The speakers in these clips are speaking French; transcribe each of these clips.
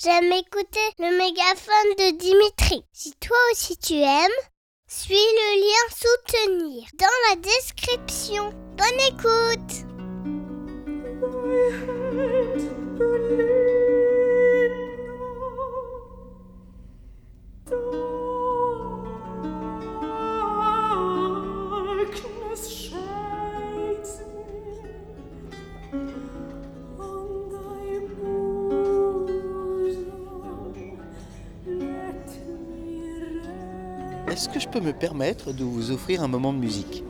j'aime écouter le mégaphone de Dimitri. Si toi aussi tu aimes, suis le lien soutenir dans la description. Bonne écoute Est-ce que je peux me permettre de vous offrir un moment de musique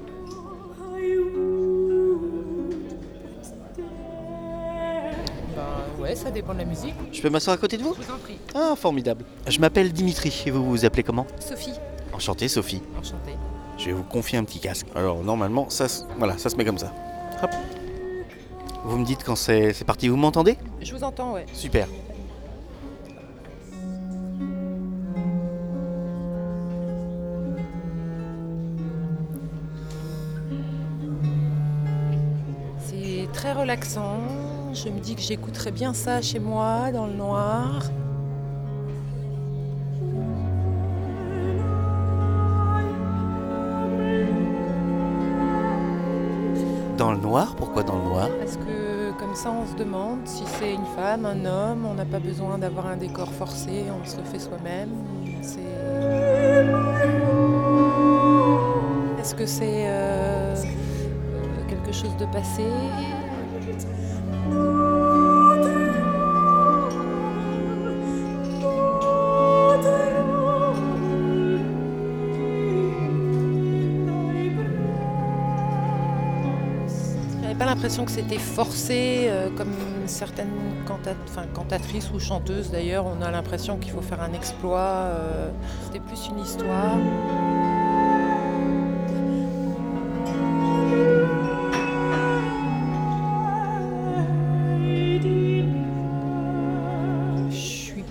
Ben ouais, ça dépend de la musique. Je peux m'asseoir à côté de vous Je vous en prie. Ah, formidable. Je m'appelle Dimitri et vous vous appelez comment Sophie, Enchanté, Sophie. enchantée. Je vais vous confier un petit casque. Alors, normalement, ça, se- voilà, ça se met comme ça. Hop. Vous me dites quand c'est c'est parti, vous m'entendez Je vous entends, ouais. Super. Très relaxant. Je me dis que j'écouterais bien ça chez moi, dans le noir. Dans le noir? Pourquoi dans le noir? Parce que comme ça, on se demande si c'est une femme, un homme. On n'a pas besoin d'avoir un décor forcé. On se le fait soi-même. C'est. Est-ce que c'est euh, quelque chose de passé? L'impression que c'était forcé, euh, comme certaines cantatrices ou chanteuses d'ailleurs. On a l'impression qu'il faut faire un exploit. euh, c'était plus une histoire.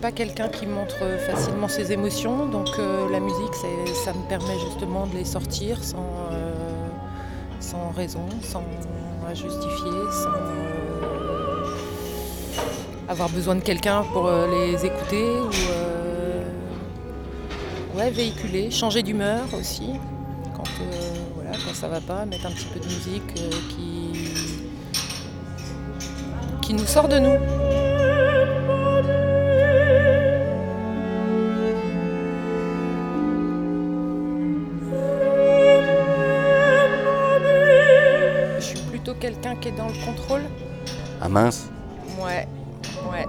Pas quelqu'un qui montre facilement ses émotions, donc euh, la musique, ça me permet justement de les sortir sans, euh, sans raison, sans justifier, sans euh, avoir besoin de quelqu'un pour les écouter ou ouais, véhiculer, changer d'humeur aussi. Quand, voilà, quand ça va pas, mettre un petit peu de musique qui, qui nous sort de nous. Quelqu'un qui est dans le contrôle. Ah mince. Ouais, ouais.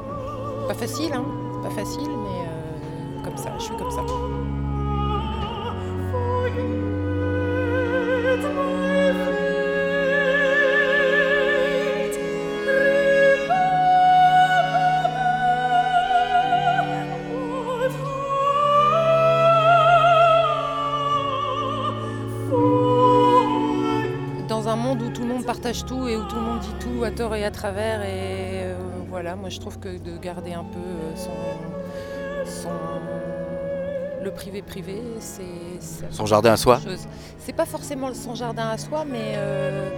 Pas facile, hein. Pas facile, mais euh, comme ça, je suis comme ça. Un monde où tout le monde partage tout et où tout le monde dit tout à tort et à travers, et euh, voilà, moi je trouve que de garder un peu euh, son, son- le privé privé, c'est Son jardin à soi. C'est pas forcément son jardin à soi, mais euh,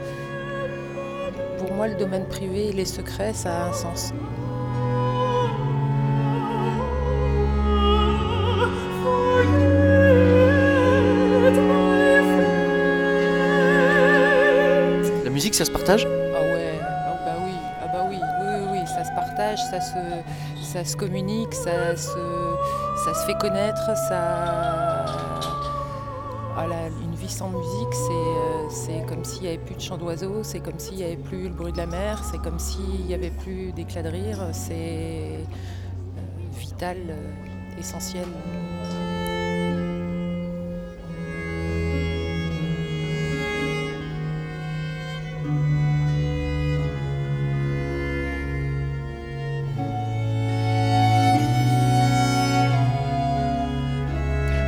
pour moi le domaine privé et les secrets, ça a un sens. Musique, ça se partage? Ah ouais, ah bah oui, ah bah oui, oui, oui, oui, ça se partage, ça se, ça se communique, ça se, ça se fait connaître, ça. Ah là, une vie sans musique, c'est, euh, comme s'il n'y avait plus de chant d'oiseaux, c'est comme s'il n'y avait plus le bruit de la mer, c'est comme s'il n'y avait plus d'éclat de rire, c'est euh, vital, euh, essentiel.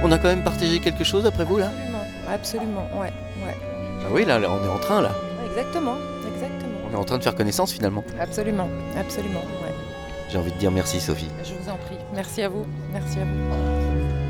On a quand même partagé quelque chose après vous là? Absolument, absolument, ouais, ouais. Ah oui, là, là, on est en train là. Exactement, exactement. On est en train de faire connaissance finalement. Absolument, absolument, ouais. J'ai envie de dire merci Sophie. Je vous en prie. Merci à vous. Merci à vous.